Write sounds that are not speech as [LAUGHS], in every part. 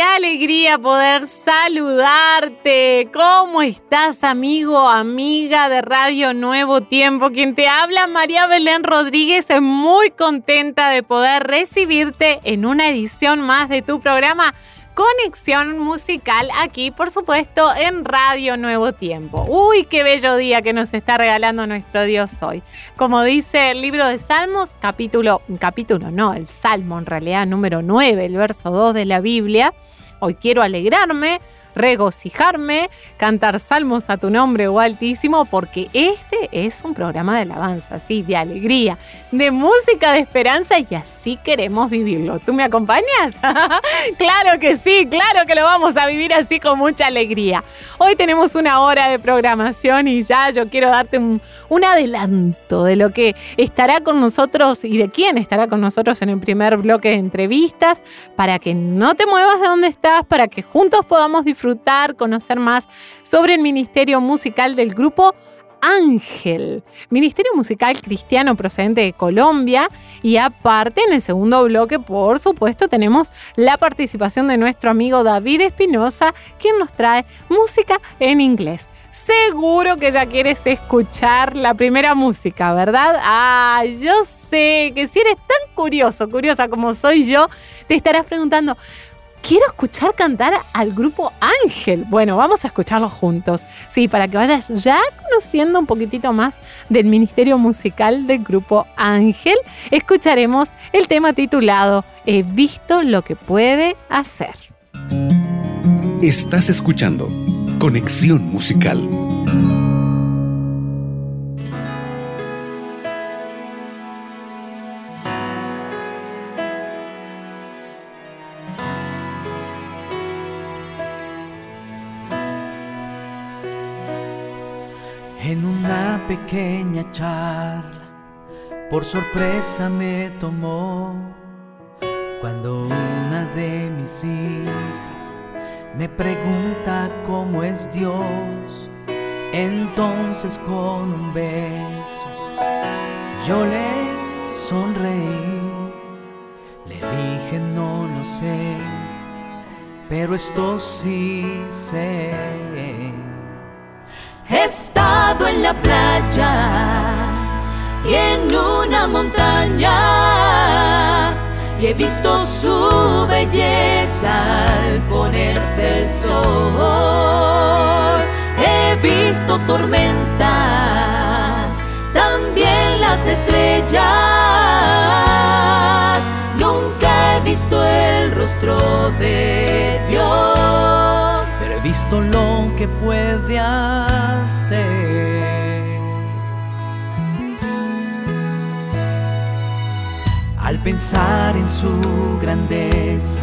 Qué alegría poder saludarte. ¿Cómo estás, amigo, amiga de Radio Nuevo Tiempo? Quien te habla, María Belén Rodríguez, muy contenta de poder recibirte en una edición más de tu programa conexión musical aquí, por supuesto, en Radio Nuevo Tiempo. Uy, qué bello día que nos está regalando nuestro Dios hoy. Como dice el libro de Salmos, capítulo, capítulo no, el Salmo en realidad número 9, el verso 2 de la Biblia. Hoy quiero alegrarme regocijarme, cantar salmos a tu nombre, oh Altísimo, porque este es un programa de alabanza, sí, de alegría, de música, de esperanza y así queremos vivirlo. ¿Tú me acompañas? [LAUGHS] claro que sí, claro que lo vamos a vivir así con mucha alegría. Hoy tenemos una hora de programación y ya yo quiero darte un, un adelanto de lo que estará con nosotros y de quién estará con nosotros en el primer bloque de entrevistas para que no te muevas de donde estás, para que juntos podamos disfrutar disfrutar, conocer más sobre el ministerio musical del grupo Ángel, ministerio musical cristiano procedente de Colombia. Y aparte, en el segundo bloque, por supuesto, tenemos la participación de nuestro amigo David Espinosa, quien nos trae música en inglés. Seguro que ya quieres escuchar la primera música, ¿verdad? Ah, yo sé que si eres tan curioso, curiosa como soy yo, te estarás preguntando, quiero escuchar cantar al grupo Ángel. Bueno, vamos a escucharlo juntos. Sí, para que vayas ya conociendo un poquitito más del ministerio musical del grupo Ángel, escucharemos el tema titulado He visto lo que puede hacer. Estás escuchando Conexión Musical. Pequeña charla, por sorpresa me tomó cuando una de mis hijas me pregunta cómo es Dios. Entonces con un beso yo le sonreí, le dije no lo sé, pero esto sí sé. He estado en la playa y en una montaña y he visto su belleza al ponerse el sol. He visto tormentas, también las estrellas. Nunca he visto el rostro de Dios visto lo que puede hacer. Al pensar en su grandeza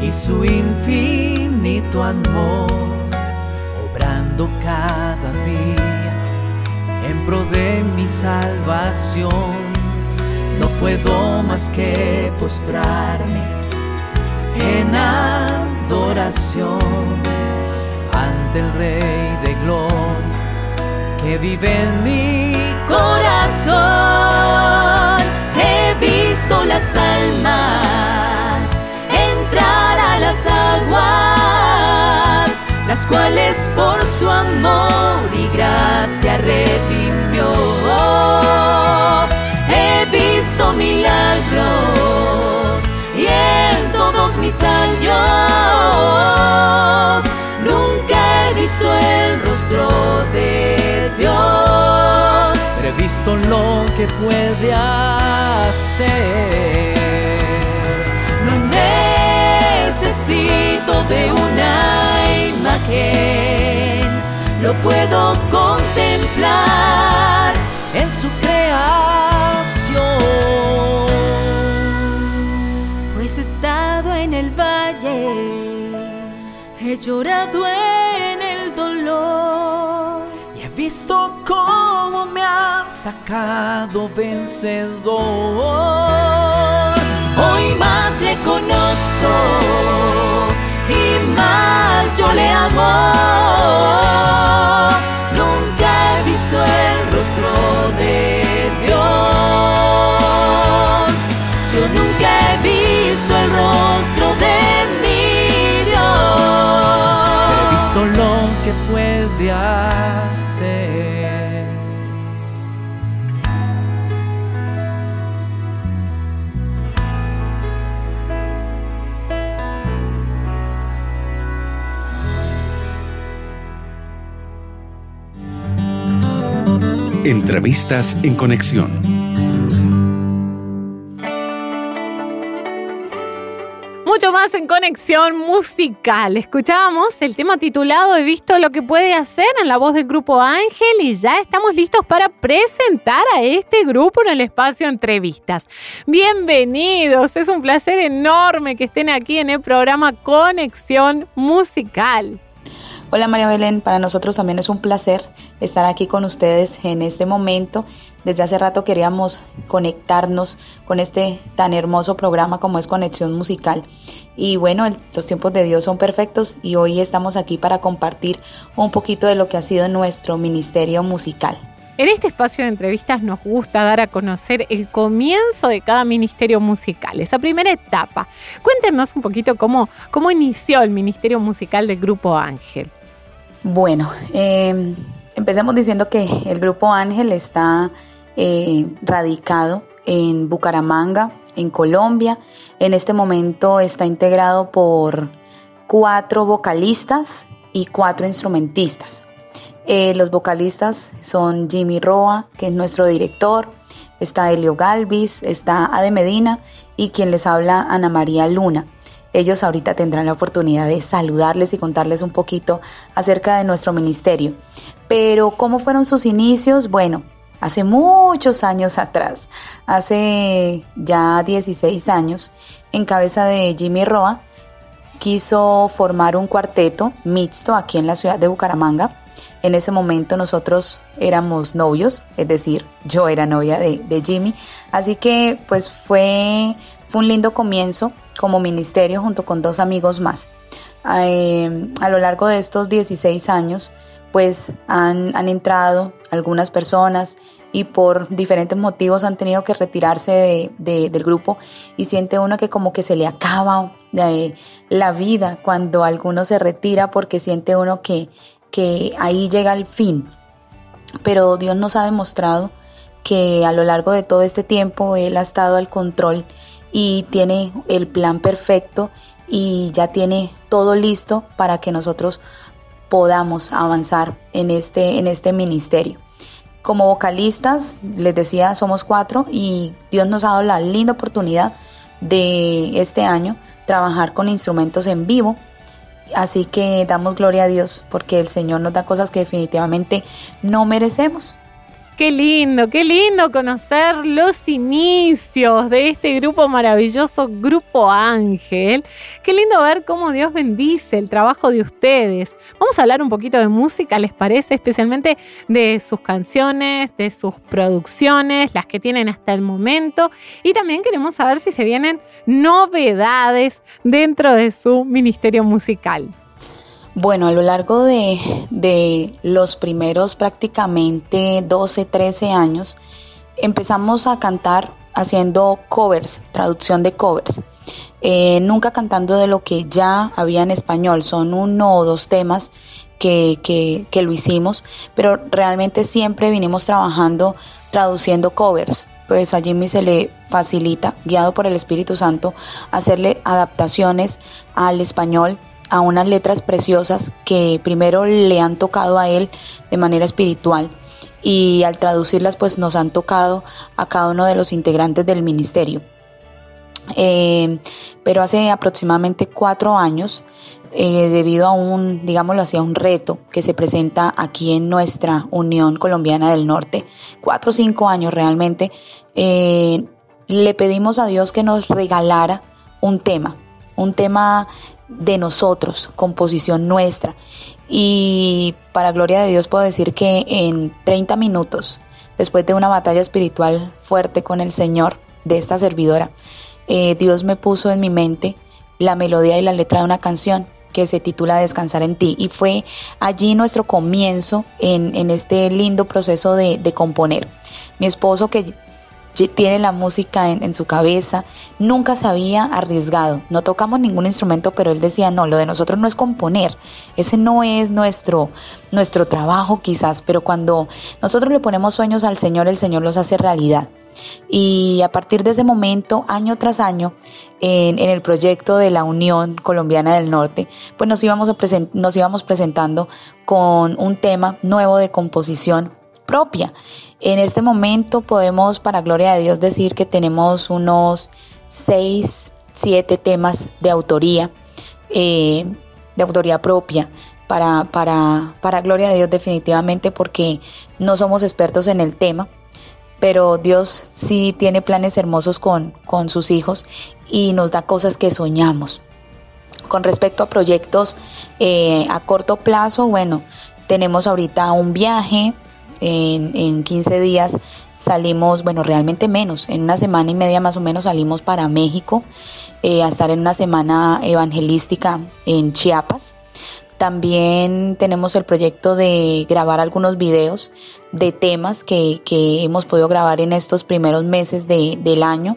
y su infinito amor, obrando cada día en pro de mi salvación, no puedo más que postrarme en adoración ante el Rey de Gloria que vive en mi corazón. He visto las almas entrar a las aguas, las cuales por su amor y gracia redimió. He visto milagros y todos mis años Nunca he visto el rostro de Dios, he visto lo que puede hacer. No necesito de una imagen, lo puedo contemplar en su creación. He llorado en el dolor y he visto cómo me ha sacado vencedor. Hoy más le conozco y más yo le amo. Nunca he visto el rostro de Dios. Yo nunca he visto el rostro de mi que puede hacer. Entrevistas en conexión. Mucho más en conexión musical. Escuchábamos el tema titulado He visto lo que puede hacer en la voz del grupo Ángel y ya estamos listos para presentar a este grupo en el espacio entrevistas. Bienvenidos, es un placer enorme que estén aquí en el programa Conexión Musical. Hola María Belén, para nosotros también es un placer estar aquí con ustedes en este momento. Desde hace rato queríamos conectarnos con este tan hermoso programa como es Conexión Musical. Y bueno, los tiempos de Dios son perfectos y hoy estamos aquí para compartir un poquito de lo que ha sido nuestro ministerio musical. En este espacio de entrevistas nos gusta dar a conocer el comienzo de cada ministerio musical, esa primera etapa. Cuéntenos un poquito cómo, cómo inició el ministerio musical del Grupo Ángel. Bueno, em, empecemos diciendo que el Grupo Ángel está eh, radicado en Bucaramanga, en Colombia. En este momento está integrado por cuatro vocalistas y cuatro instrumentistas. Eh, los vocalistas son Jimmy Roa, que es nuestro director, está Elio Galvis, está Ade Medina y quien les habla Ana María Luna. Ellos ahorita tendrán la oportunidad de saludarles y contarles un poquito acerca de nuestro ministerio. Pero ¿cómo fueron sus inicios? Bueno, hace muchos años atrás, hace ya 16 años, en cabeza de Jimmy Roa, quiso formar un cuarteto mixto aquí en la ciudad de Bucaramanga. En ese momento nosotros éramos novios, es decir, yo era novia de, de Jimmy. Así que pues fue, fue un lindo comienzo como ministerio junto con dos amigos más. Eh, a lo largo de estos 16 años, pues han, entrado algunas personas y por diferentes motivos han tenido que retirarse del grupo y siente uno que como que se le acaba eh, la vida cuando alguno se retira porque siente uno que, que ahí llega el fin. Pero Dios nos ha demostrado que a lo largo de todo este tiempo Él ha estado al control y tiene el plan perfecto y ya tiene todo listo para que nosotros podamos avanzar en este, en este ministerio. Como vocalistas, les decía, somos cuatro y Dios nos ha dado la linda oportunidad de este año trabajar con instrumentos en vivo. Así que damos gloria a Dios porque el Señor nos da cosas que definitivamente no merecemos. Qué lindo, qué lindo conocer los inicios de este grupo maravilloso, Grupo Ángel. Qué lindo ver cómo Dios bendice el trabajo de ustedes. Vamos a hablar un poquito de música, ¿les parece? Especialmente de sus canciones, de sus producciones, las que tienen hasta el momento. Y también queremos saber si se vienen novedades dentro de su ministerio musical. Bueno, a lo largo de, los primeros prácticamente 12, 13 años, empezamos a cantar haciendo covers, traducción de covers. Eh, nunca cantando de lo que ya había en español, son uno o dos temas que, que, lo hicimos, pero realmente siempre vinimos trabajando traduciendo covers pues a Jimmy se le facilita, guiado por el Espíritu Santo, hacerle adaptaciones al español a unas letras preciosas que primero le han tocado a él de manera espiritual y al traducirlas pues nos han tocado a cada uno de los integrantes del ministerio. Eh, pero hace aproximadamente cuatro años, eh, debido a un, digámoslo así, a un reto que se presenta aquí en nuestra Unión Colombiana del Norte, cuatro o cinco años realmente, eh, le pedimos a Dios que nos regalara un tema, un tema de nosotros, composición nuestra. Y para gloria de Dios puedo decir que en 30 minutos después de una batalla espiritual fuerte con el Señor de esta servidora, eh, Dios me puso en mi mente la melodía y la letra de una canción que se titula Descansar en ti. Y fue allí nuestro comienzo en, este lindo proceso de, de, componer. Mi esposo que tiene la música en, su cabeza, nunca se había arriesgado, no tocamos ningún instrumento, pero él decía, no, lo de nosotros no es componer, ese no es nuestro, nuestro trabajo quizás, pero cuando nosotros le ponemos sueños al Señor, el Señor los hace realidad. Y a partir de ese momento, año tras año, en, el proyecto de la Unión Colombiana del Norte, pues nos íbamos, a nos íbamos presentando con un tema nuevo de composición propia. En este momento podemos, para gloria de Dios, decir que tenemos unos seis, siete temas de autoría, eh, de autoría propia. Para, para, para gloria de Dios definitivamente porque no somos expertos en el tema, pero Dios sí tiene planes hermosos con, con sus hijos y nos da cosas que soñamos. Con respecto a proyectos eh, a corto plazo, bueno, tenemos ahorita un viaje en, 15 días salimos, bueno, realmente menos, en una semana y media más o menos salimos para México eh, a estar en una semana evangelística en Chiapas. También tenemos el proyecto de grabar algunos videos de temas que, hemos podido grabar en estos primeros meses del año.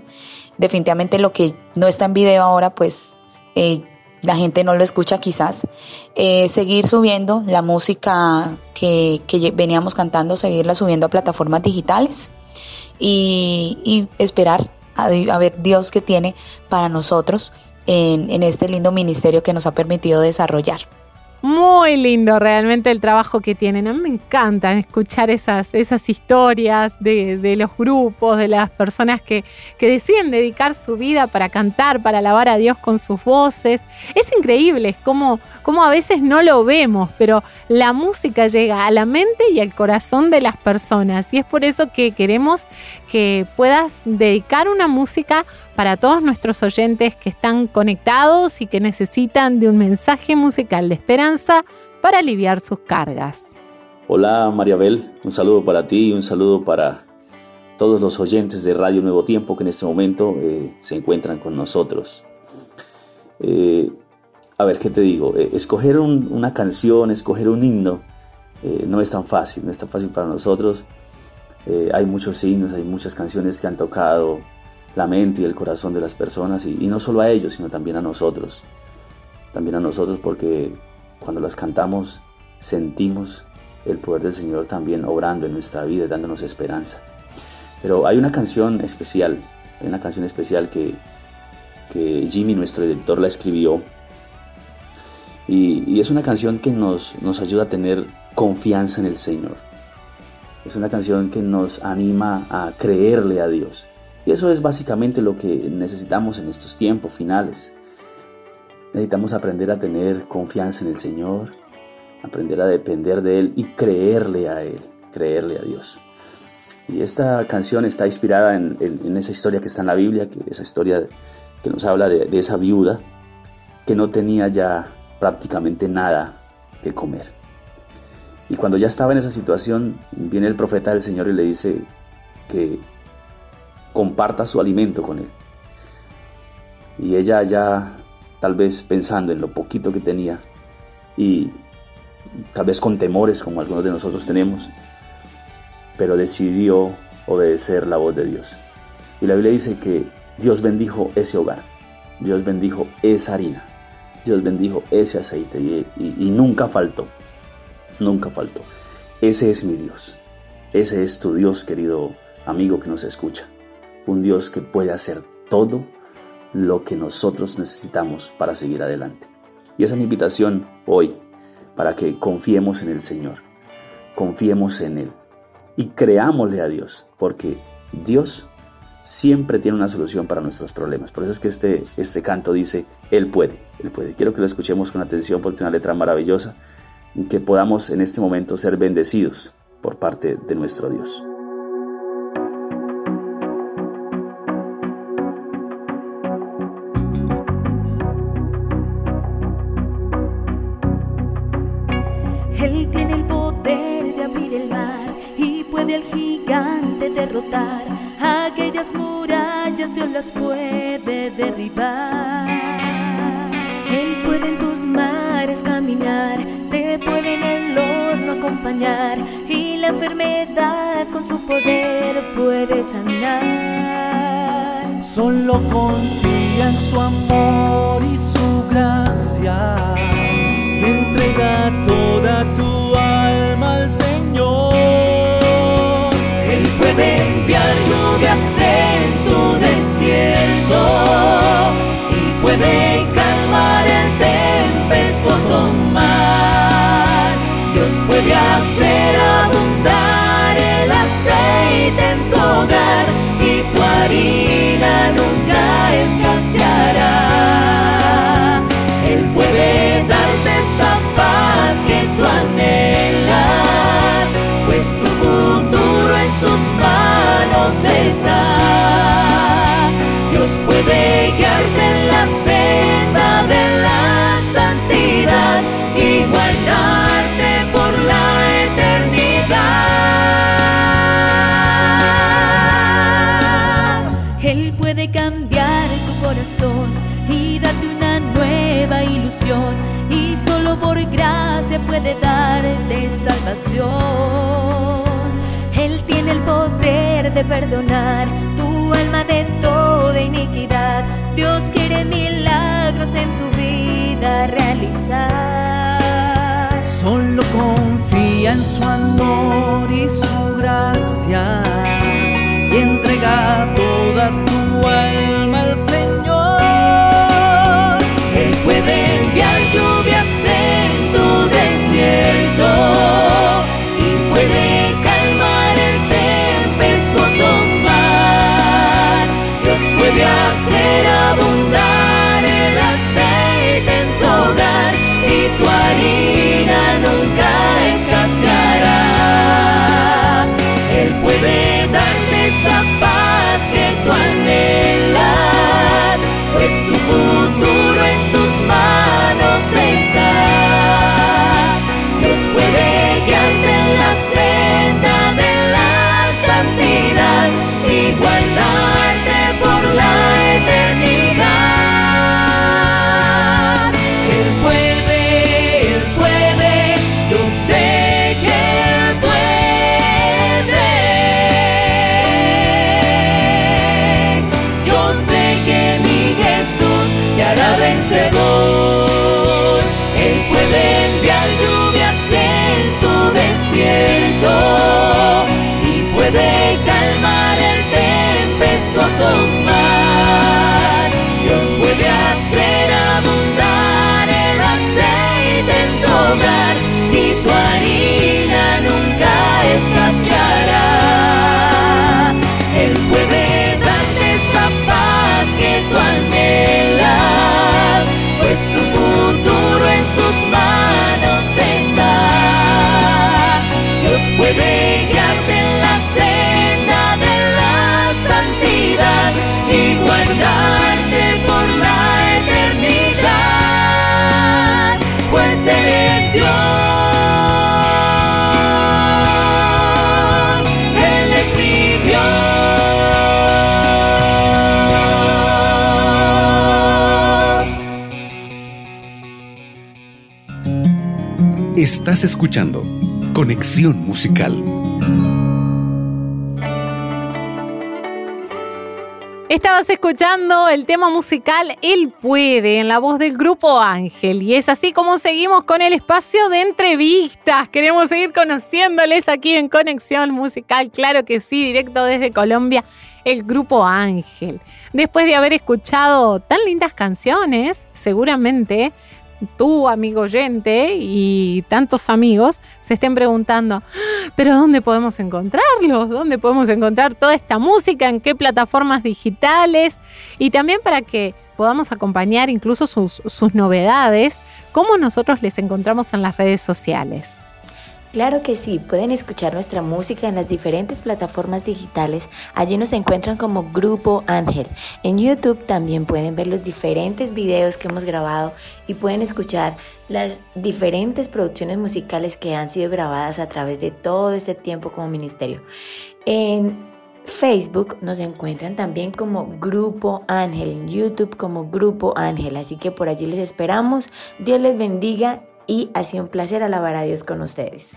Definitivamente lo que no está en video ahora, pues eh, la gente no lo escucha quizás, eh, seguir subiendo la música que, veníamos cantando, seguirla subiendo a plataformas digitales y, esperar a, ver Dios que tiene para nosotros en este lindo ministerio que nos ha permitido desarrollar. Muy lindo realmente el trabajo que tienen. A mí me encanta escuchar esas, esas historias de, los grupos, de las personas que, que, deciden dedicar su vida para cantar, para alabar a Dios con sus voces. Es increíble, como, como a veces no lo vemos, pero la música llega a la mente y al corazón de las personas. Y es por eso que queremos que puedas dedicar una música para todos nuestros oyentes que están conectados y que necesitan de un mensaje musical de esperanza para aliviar sus cargas. Hola Mariabel, un saludo para ti y un saludo para todos los oyentes de Radio Nuevo Tiempo que en este momento eh, se encuentran con nosotros. Eh, a ver, ¿qué te digo? Eh, escoger una canción, escoger un himno, no es tan fácil, no es tan fácil para nosotros. hay muchos himnos, hay muchas canciones que han tocado la mente y el corazón de las personas y, no solo a ellos, sino también a nosotros. También a nosotros porque cuando las cantamos sentimos el poder del Señor también obrando en nuestra vida, dándonos esperanza. Pero hay una canción especial, hay una canción especial que, que Jimmy, nuestro director, la escribió. Y, y, es una canción que nos, nos ayuda a tener confianza en el Señor. Es una canción que nos anima a creerle a Dios. Y eso es básicamente lo que necesitamos en estos tiempos finales. Necesitamos aprender a tener confianza en el Señor, aprender a depender de Él y creerle a Él, creerle a Dios. Y esta canción está inspirada en, esa historia que está en la Biblia, que esa historia que nos habla de, de esa viuda que no tenía ya prácticamente nada que comer. Y cuando ya estaba en esa situación, viene el profeta del Señor y le dice que comparta su alimento con él. Y ella ya tal vez pensando en lo poquito que tenía y tal vez con temores como algunos de nosotros tenemos, pero decidió obedecer la voz de Dios. Y la Biblia dice que Dios bendijo ese hogar, Dios bendijo esa harina, Dios bendijo ese aceite y, y nunca faltó, nunca faltó. Ese es mi Dios, ese es tu Dios, querido amigo que nos escucha un Dios que puede hacer todo lo que nosotros necesitamos para seguir adelante. Y esa es mi invitación hoy, para que confiemos en el Señor, confiemos en Él y creámosle a Dios, porque Dios siempre tiene una solución para nuestros problemas. Por eso es que este, este canto dice, Él puede, Él puede. Quiero que lo escuchemos con atención porque es una letra maravillosa y que podamos en este momento ser bendecidos por parte de nuestro Dios. Derrotar, aquellas murallas Dios las puede derribar. Él puede en tus mares caminar, te puede en el horno acompañar y la enfermedad con su poder puede sanar. Solo confía en su amor y su gracia, entrega toda tu alma al Señor. Puede enviar lluvias en tu desierto y puede calmar el tempestuoso mar. Dios puede hacer abundar Dios puede guiarte en la senda de la santidad y guardarte por la eternidad. Él puede cambiar tu corazón y darte una nueva ilusión y solo por gracia puede darte salvación. Él tiene el poder de perdonar tu alma de toda iniquidad. Dios quiere milagros en tu vida realizar. Solo confía en su amor y su gracia y entrega Dios puede hacer abundar el aceite en tu hogar y tu harina nunca escaseará. Él puede darte esa paz que tú anhelas, pues tu puede guiarte en la senda de la santidad y guardarte por la eternidad, pues Él es Dios. Él es mi Dios. Estás escuchando Conexión Musical. Estabas escuchando el tema musical Él puede en la voz del grupo Ángel y es así como seguimos con el espacio de entrevistas. Queremos seguir conociéndoles aquí en Conexión Musical, claro que sí, directo desde Colombia, el grupo Ángel. Después de haber escuchado tan lindas canciones, seguramente tú, amigo oyente, y tantos amigos se estén preguntando, "Ah, pero ¿dónde podemos encontrarlos? ¿Dónde podemos encontrar toda esta música? ¿En qué plataformas digitales? Y también para que podamos acompañar incluso sus, sus novedades, cómo nosotros les encontramos en las redes sociales. Claro que sí, pueden escuchar nuestra música en las diferentes plataformas digitales. Allí nos encuentran como Grupo Ángel. En YouTube también pueden ver los diferentes videos que hemos grabado y pueden escuchar las diferentes producciones musicales que han sido grabadas a través de todo este tiempo como ministerio. En Facebook nos encuentran también como Grupo Ángel, en YouTube como Grupo Ángel, así que por allí les esperamos. Dios les bendiga y ha sido un placer alabar a Dios con ustedes.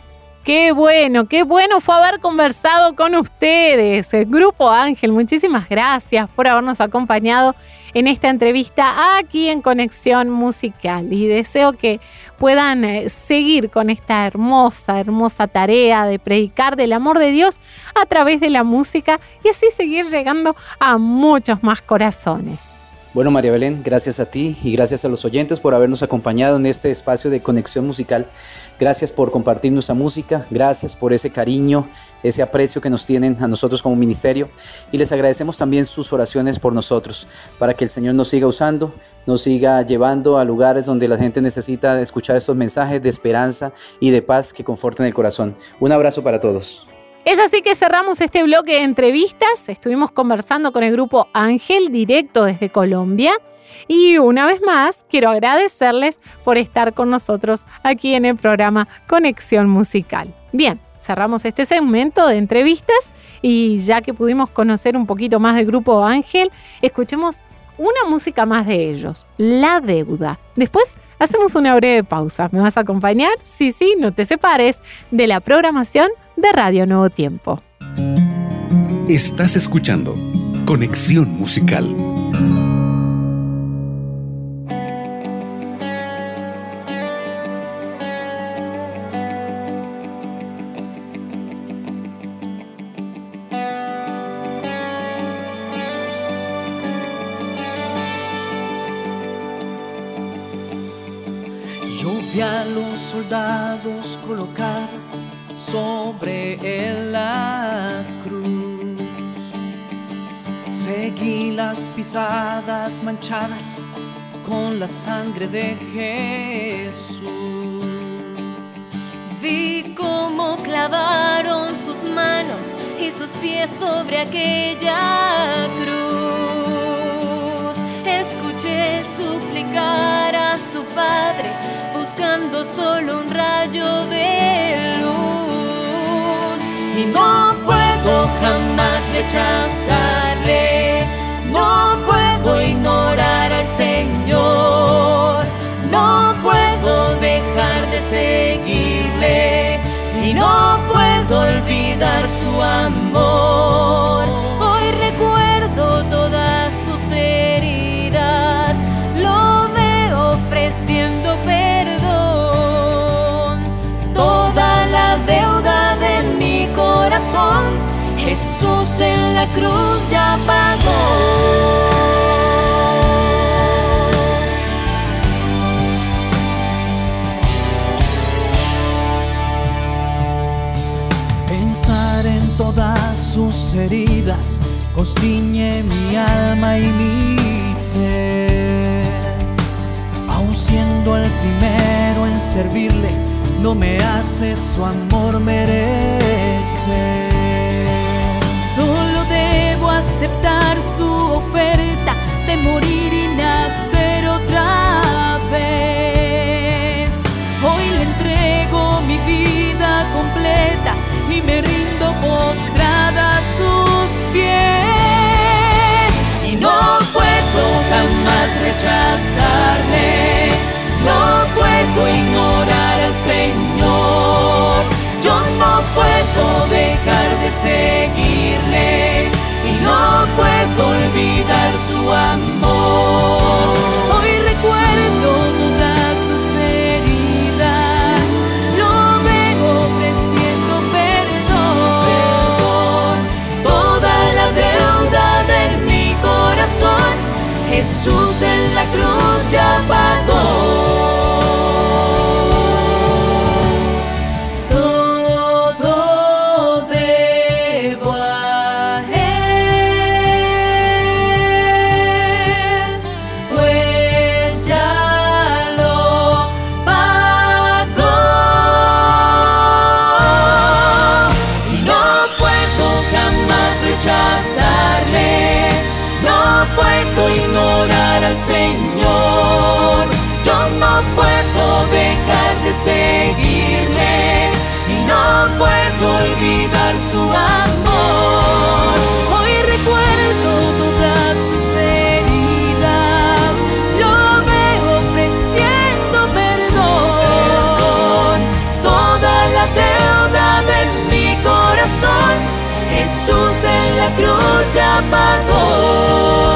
Qué bueno, qué bueno fue haber conversado con ustedes. El Grupo Ángel, muchísimas gracias por habernos acompañado en esta entrevista aquí en Conexión Musical y deseo que puedan eh, seguir con esta hermosa, hermosa tarea de predicar del amor de Dios a través de la música y así seguir llegando a muchos más corazones. Bueno, María Belén, gracias a ti y gracias a los oyentes por habernos acompañado en este espacio de conexión musical. Gracias por compartir nuestra música, gracias por ese cariño, ese aprecio que nos tienen a nosotros como ministerio y les agradecemos también sus oraciones por nosotros, para que el Señor nos siga usando, nos siga llevando a lugares donde la gente necesita escuchar estos mensajes de esperanza y de paz que conforten el corazón. Un abrazo para todos. Es así que cerramos este bloque de entrevistas. Estuvimos conversando con el grupo Ángel directo desde Colombia. Y una vez más, quiero agradecerles por estar con nosotros aquí en el programa Conexión Musical. Bien, cerramos este segmento de entrevistas y ya que pudimos conocer un poquito más del grupo Ángel, escuchemos una música más de ellos, La Deuda. Después hacemos una breve pausa. ¿Me vas a acompañar? Sí, sí, no te separes de la programación de Radio Nuevo Tiempo. Estás escuchando Conexión Musical. Yo vi a los soldados colocar sobre la cruz. Seguí las pisadas manchadas con la sangre de Jesús. Vi cómo clavaron sus manos y sus pies sobre aquella cruz. Escuché suplicar a su padre buscando solo un rayo de jamás rechazarle, no puedo ignorar al Señor, no puedo dejar de seguirle. Y no puedo olvidar su amor. En la cruz ya pagó. Pensar en todas sus heridas constriñe mi alma y mi ser. Aun siendo el primero en servirle, no me hace su amor merecer. Aceptar su oferta de morir y nacer otra vez. Hoy le entrego mi vida completa y me rindo postrada a sus pies. Y no puedo jamás rechazarle, no puedo ignorar al Señor. Su amor. Hoy recuerdo todas sus heridas, lo veo ofreciendo perdón. Toda la deuda de mi corazón, Jesús en la cruz ya pagó.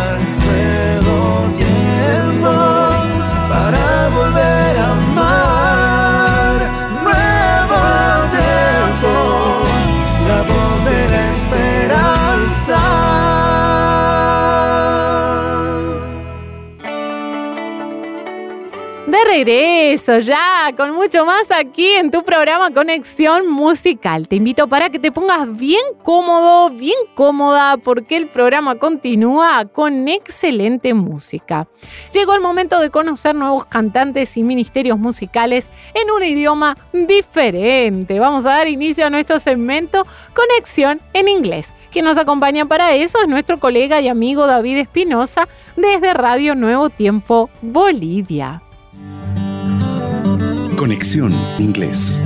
Regreso ya, con mucho más aquí en tu programa Conexión Musical. Te invito para que te pongas bien cómodo, bien cómoda, porque el programa continúa con excelente música. Llegó el momento de conocer nuevos cantantes y ministerios musicales en un idioma diferente. Vamos a dar inicio a nuestro segmento Conexión en Inglés. Quien nos acompaña para eso es nuestro colega y amigo David Espinosa desde Radio Nuevo Tiempo, Bolivia. Conexión Inglés.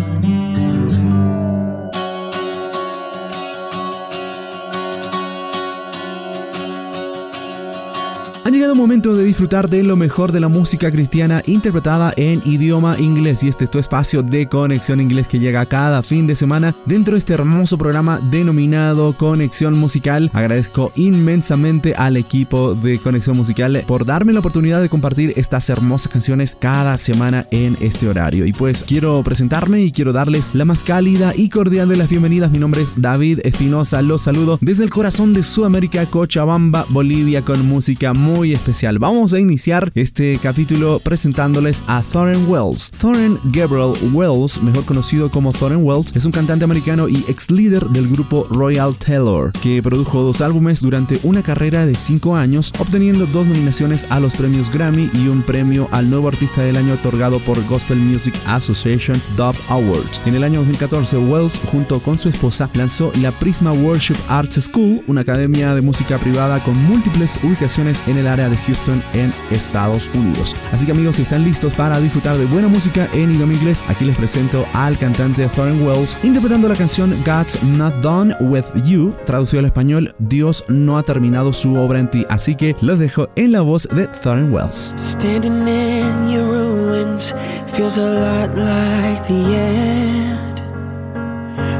Llegado el momento de disfrutar de lo mejor de la música cristiana interpretada en idioma inglés y este es tu espacio de conexión inglés que llega cada fin de semana dentro de este hermoso programa denominado Conexión Musical. Agradezco inmensamente al equipo de Conexión Musical por darme la oportunidad de compartir estas hermosas canciones cada semana en este horario. Y pues quiero presentarme y quiero darles la más cálida y cordial de las bienvenidas. Mi nombre es David Espinosa, los saludo desde el corazón de Sudamérica, Cochabamba, Bolivia con música muy especial. Vamos a iniciar este capítulo presentándoles a Thorin Wells. Thorin Gabriel Wells, mejor conocido como Thorin Wells, es un cantante americano y ex líder del grupo Royal Taylor, que produjo dos álbumes durante una carrera de cinco años, obteniendo dos nominaciones a los premios Grammy y un premio al nuevo artista del año otorgado por Gospel Music Association Dove Awards. En el año 2014, Wells, junto con su esposa, lanzó la Prisma Worship Arts School, una academia de música privada con múltiples ubicaciones en el área de Houston en Estados Unidos. Así que amigos, si están listos para disfrutar de buena música en idioma inglés, aquí les presento al cantante Thorin Wells interpretando la canción God's Not Done With You, traducido al español Dios no ha terminado su obra en ti. Así que los dejo en la voz de Thorin Wells. Standing in your ruins feels a lot like the end.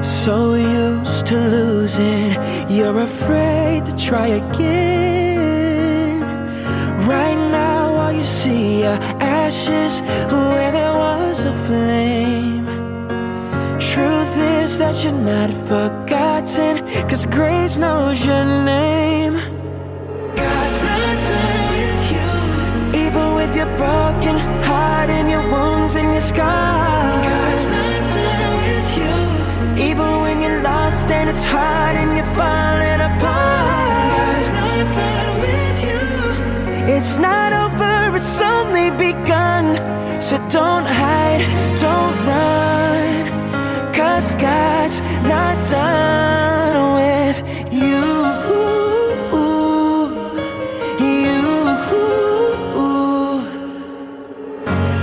So used to losing, you're afraid to try again. Right now, all you see are ashes where there was a flame. Truth is that you're not forgotten, cause grace knows your name. God's not done with you. Even with your broken heart and your wounds and your scars. God's not done with you. Even when you're lost and it's hard and you're falling don't hide, don't run. Cause God's not done with you. You.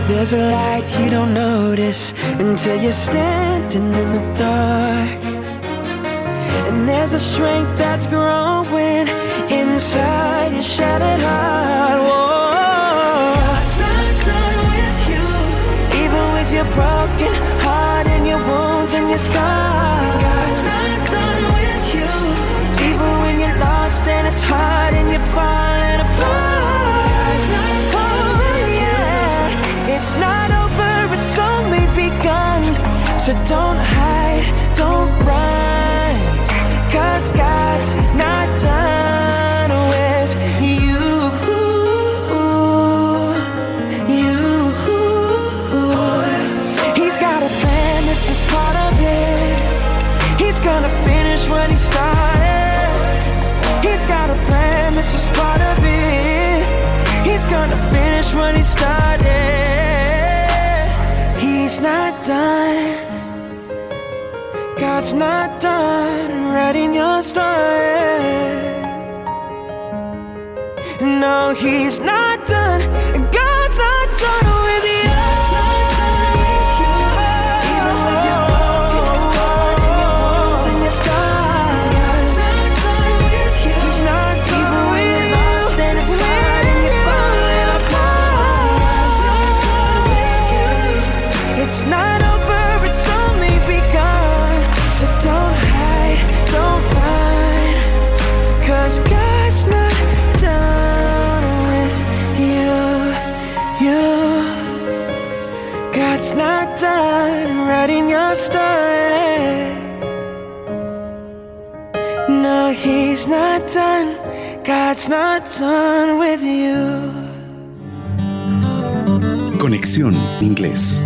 There's a light you don't notice until you're standing in the dark. And there's a strength that's growing inside your shattered heart. Your scars. God's not done with you, even when you're lost and it's hard and you're falling apart. God's not done with you. It's not over, it's only begun. So don't hide, don't run. Cause God's God's not done writing your story. No, he's not done. God's not done with you. Conexión Inglés.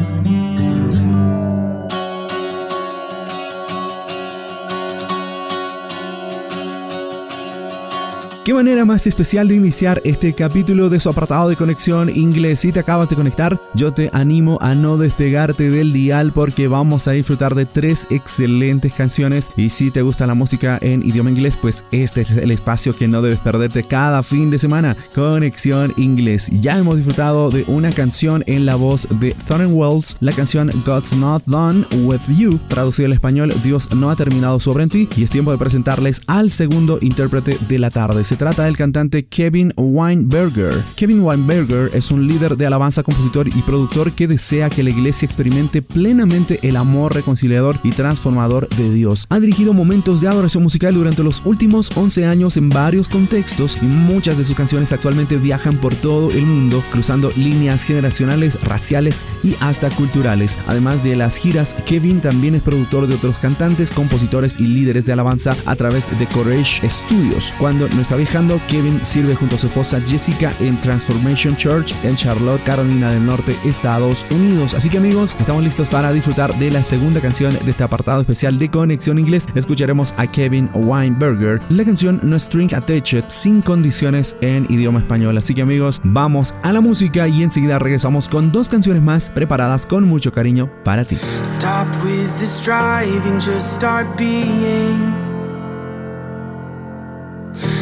Qué manera más especial de iniciar este capítulo de su apartado de conexión inglés. Si te acabas de conectar, yo te animo a no despegarte del dial porque vamos a disfrutar de tres excelentes canciones. Y si te gusta la música en idioma inglés, pues este es el espacio que no debes perderte cada fin de semana. Conexión inglés. Ya hemos disfrutado de una canción en la voz de Thornton Wells, la canción God's Not Done With You, traducido al español Dios no ha terminado sobre ti. Y es tiempo de presentarles al segundo intérprete de la tarde. Trata del cantante Kevin Weinberger. Kevin Weinberger es un líder de alabanza, compositor y productor que desea que la iglesia experimente plenamente el amor reconciliador y transformador de Dios. Ha dirigido momentos de adoración musical durante los últimos 11 años en varios contextos y muchas de sus canciones actualmente viajan por todo el mundo, cruzando líneas generacionales, raciales y hasta culturales. Además de las giras, Kevin también es productor de otros cantantes, compositores y líderes de alabanza a través de Courage Studios. Cuando no está viajando, Kevin sirve junto a su esposa Jessica en Transformation Church en Charlotte, Carolina del Norte, Estados Unidos. Así que amigos, estamos listos para disfrutar de la segunda canción de este apartado especial de Conexión Inglés. Escucharemos a Kevin Weinberger. La canción No String Attached sin condiciones en idioma español. Así que amigos, vamos a la música y enseguida regresamos con dos canciones más preparadas con mucho cariño para ti. Stop with the striving, just start being.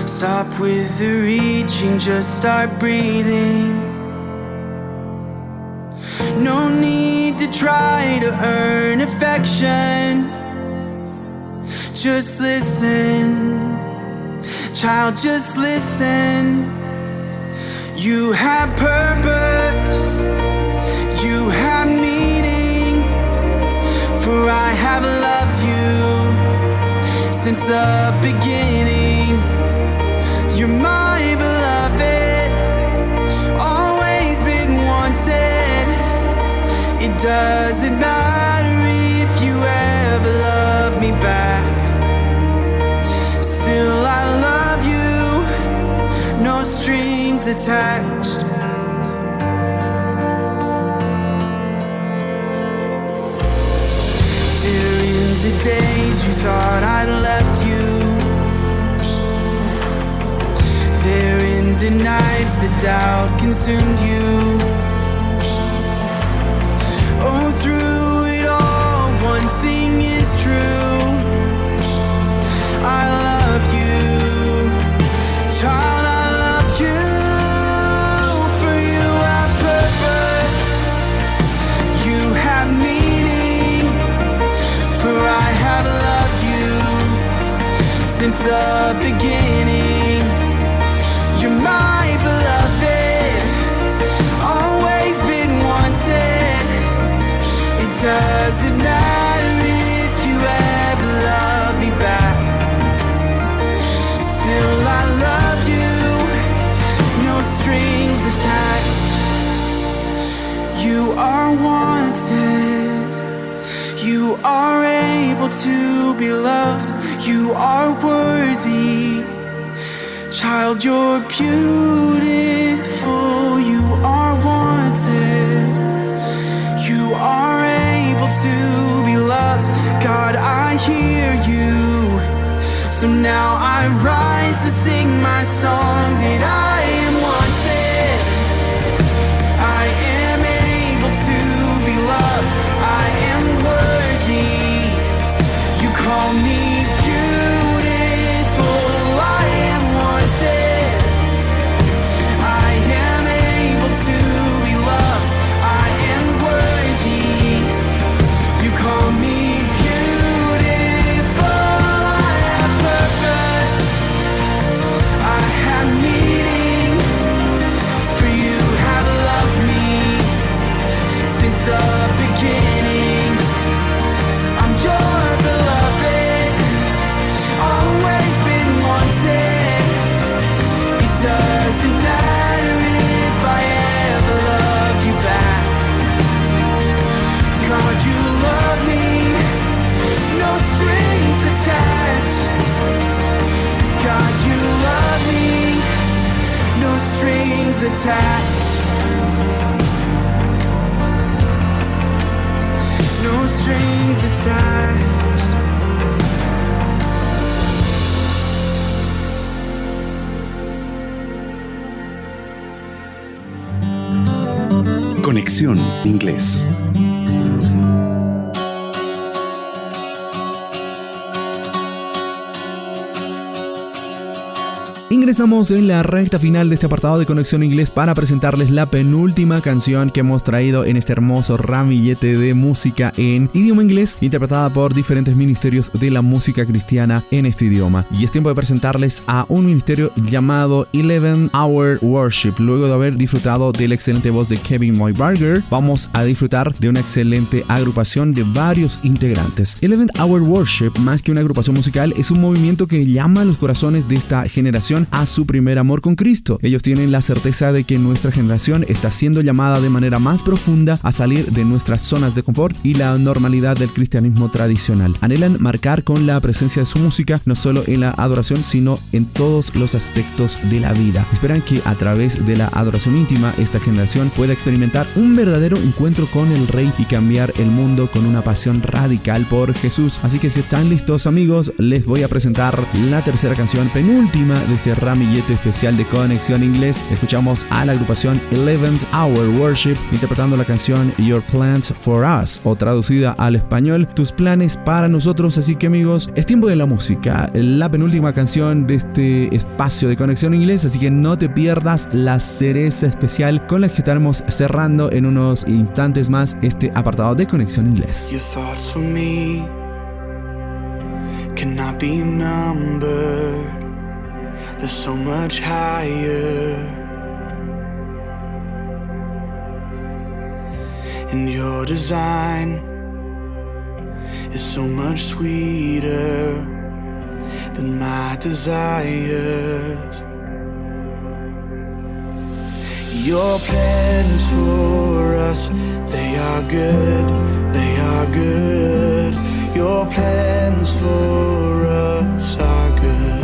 Stop with the reaching, just start breathing. No need to try to earn affection. Just listen, child, just listen. You have purpose, you have meaning. For I have loved you since the beginning. It doesn't matter if you ever love me back. Still, I love you, no strings attached. There in the days you thought I'd left you. There in the nights the doubt consumed you. Ingresamos en la recta final de este apartado de Conexión Inglés para presentarles la penúltima canción que hemos traído en este hermoso ramillete de música en idioma inglés, interpretada por diferentes ministerios de la música cristiana en este idioma. Y es tiempo de presentarles a un ministerio llamado Eleven Hour Worship. Luego de haber disfrutado de la excelente voz de Kevin Moybarger, vamos a disfrutar de una excelente agrupación de varios integrantes. Eleven Hour Worship, más que una agrupación musical, es un movimiento que llama a los corazones de esta generación a su primer amor con Cristo. Ellos tienen la certeza de que nuestra generación está siendo llamada de manera más profunda a salir de nuestras zonas de confort y la normalidad del cristianismo tradicional. Anhelan marcar con la presencia de su música no solo en la adoración, sino en todos los aspectos de la vida. Esperan que a través de la adoración íntima esta generación pueda experimentar un verdadero encuentro con el Rey y cambiar el mundo con una pasión radical por Jesús. Así que si están listos amigos, les voy a presentar la tercera canción penúltima de este ramillete especial de Conexión Inglés. Escuchamos a la agrupación Eleventh Hour Worship interpretando la canción Your Plans for Us o traducida al español Tus planes para nosotros. Así que amigos, es tiempo de la música, la penúltima canción de este espacio de Conexión Inglés. Así que no te pierdas la cereza especial con la que estaremos cerrando en unos instantes más este apartado de Conexión Inglés. Cannot be numbered. They're so much higher. And your design is so much sweeter than my desires. Your plans for us, they are good, they are good. Your plans for us are good.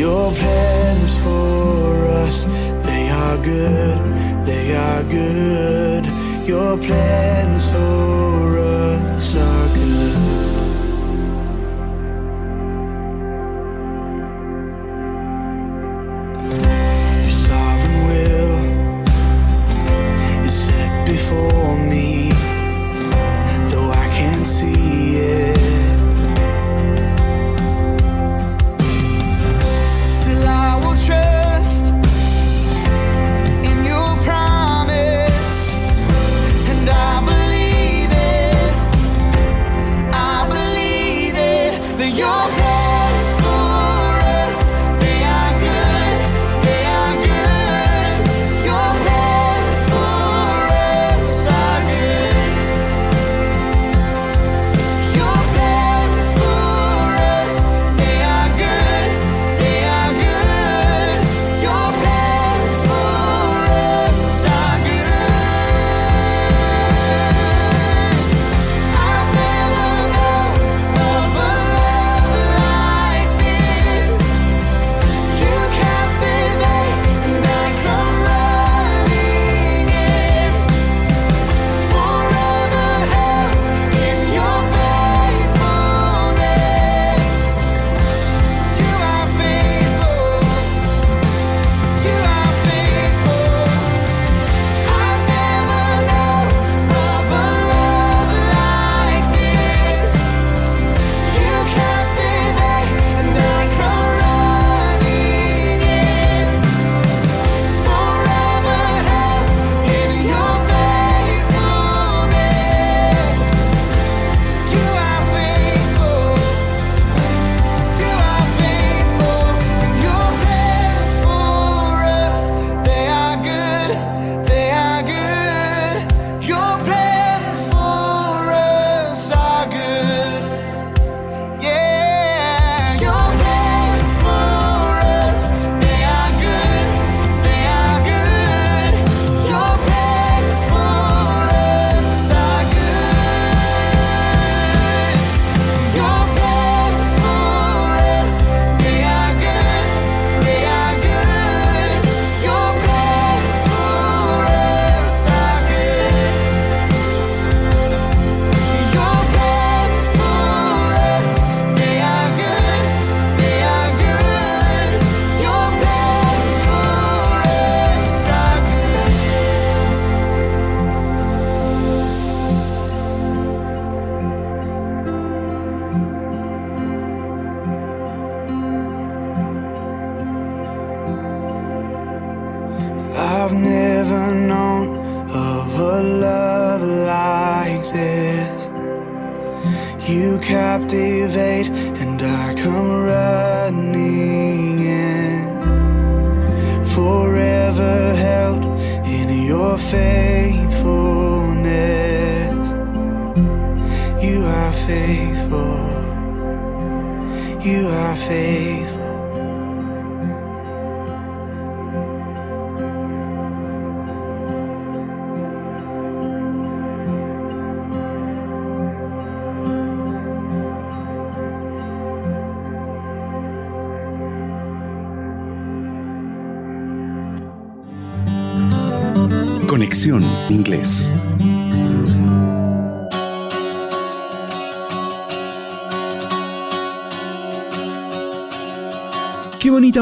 Your plans for us, they are good, they are good. Your plans for us are good.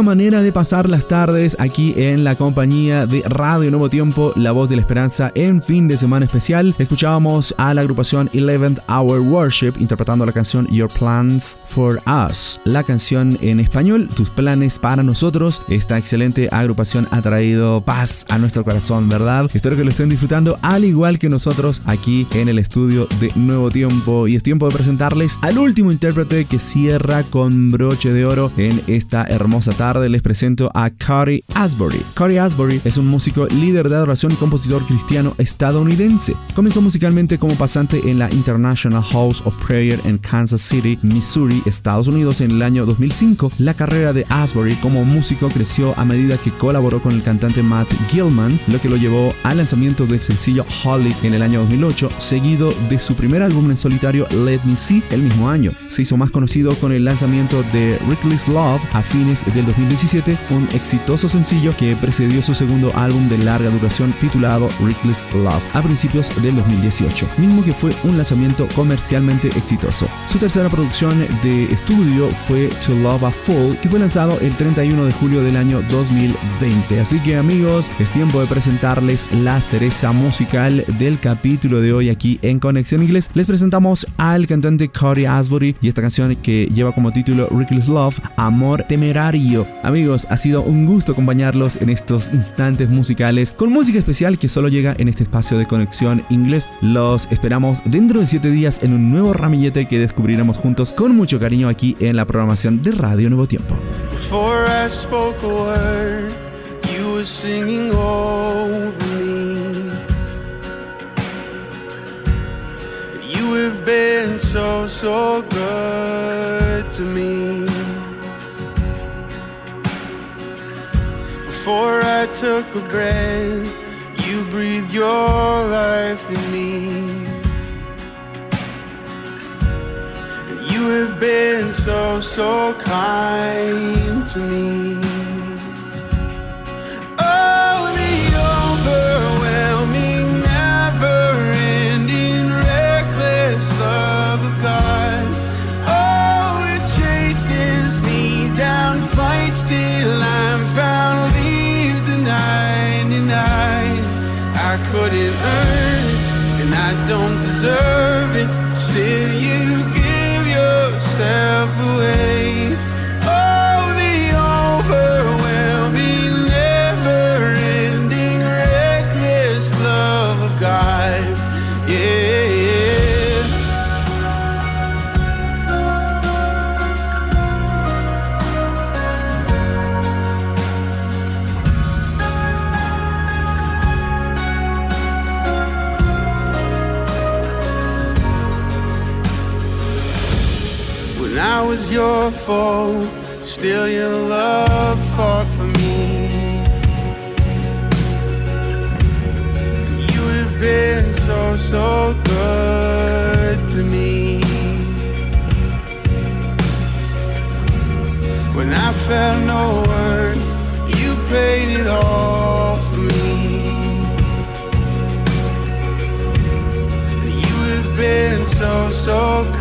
Manera de pasar las tardes aquí en la compañía de Radio Nuevo Tiempo, La Voz de la Esperanza en fin de semana especial. Escuchábamos a la agrupación 11th Hour Worship interpretando la canción Your Plans for Us. La canción en español, Tus planes para nosotros. Esta excelente agrupación ha traído paz a nuestro corazón, ¿verdad? Espero que lo estén disfrutando al igual que nosotros aquí en el estudio de Nuevo Tiempo. Y es tiempo de presentarles al último intérprete que cierra con broche de oro en esta hermosa hermosa tarde les presento a Cody Asbury. Cody Asbury es un músico líder de adoración y compositor cristiano estadounidense. Comenzó musicalmente como pasante en la International House of Prayer en Kansas City, Missouri, Estados Unidos en el año 2005. La carrera de Asbury como músico creció a medida que colaboró con el cantante Matt Gilman, lo que lo llevó al lanzamiento del sencillo Holly en el año 2008, seguido de su primer álbum en solitario Let Me See el mismo año. Se hizo más conocido con el lanzamiento de Reckless Love a fines del 2017, un exitoso sencillo que precedió su segundo álbum de larga duración titulado Reckless Love a principios del 2018, mismo que fue un lanzamiento comercialmente exitoso. Su tercera producción de estudio fue To Love a Fool, que fue lanzado el 31 de julio del año 2020. Así que amigos, es tiempo de presentarles la cereza musical del capítulo de hoy aquí en Conexión Inglés. Les presentamos al cantante Cody Asbury y esta canción que lleva como título Reckless Love, Amor Temerario Amigos, ha sido un gusto acompañarlos en estos instantes musicales con música especial que solo llega en este espacio de conexión inglés. Los esperamos dentro de 7 días en un nuevo ramillete que descubriremos juntos con mucho cariño aquí en la programación de Radio Nuevo Tiempo. Before I took a breath, you breathed your life in me. And you have been so, so kind to me. Your fault, still your love fought for me. You have been so, so good to me. When I felt no worth, you paid it all for me. You have been so, so kind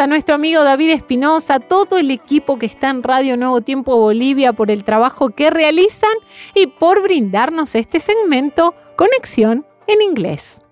a nuestro amigo David Espinosa, todo el equipo que está en Radio Nuevo Tiempo Bolivia por el trabajo que realizan y por brindarnos este segmento Conexión en Inglés.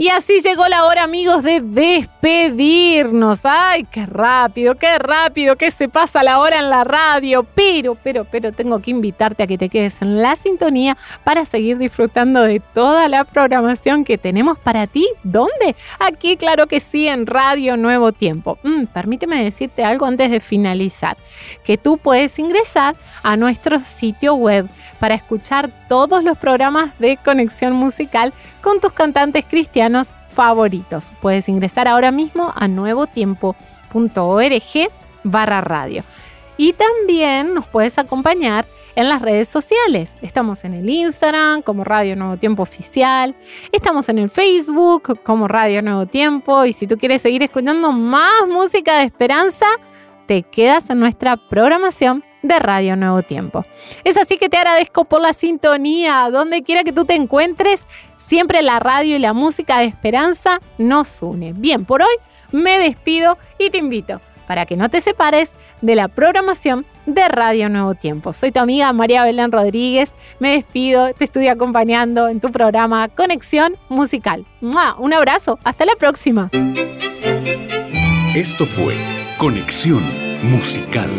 Y así llegó la hora, amigos, de despedirnos. ¡Ay, qué rápido, qué rápido que se pasa la hora en la radio! Pero, pero, pero tengo que invitarte a que te quedes en la sintonía para seguir disfrutando de toda la programación que tenemos para ti. ¿Dónde? Aquí, claro que sí, en Radio Nuevo Tiempo. Mm, permíteme decirte algo antes de finalizar, que tú puedes ingresar a nuestro sitio web para escuchar todos los programas de conexión musical con tus cantantes cristianos favoritos. Puedes ingresar ahora mismo a nuevotiempo.org barra radio. Y también nos puedes acompañar en las redes sociales. Estamos en el Instagram como Radio Nuevo Tiempo Oficial. Estamos en el Facebook como Radio Nuevo Tiempo. Y si tú quieres seguir escuchando más música de esperanza, te quedas en nuestra programación de Radio Nuevo Tiempo. Es así que te agradezco por la sintonía, donde quiera que tú te encuentres, siempre la radio y la música de esperanza nos une. Bien, por hoy me despido y te invito para que no te separes de la programación de Radio Nuevo Tiempo. Soy tu amiga María Belén Rodríguez, me despido, te estoy acompañando en tu programa Conexión Musical. ¡Mua! Un abrazo, hasta la próxima. Esto fue Conexión Musical.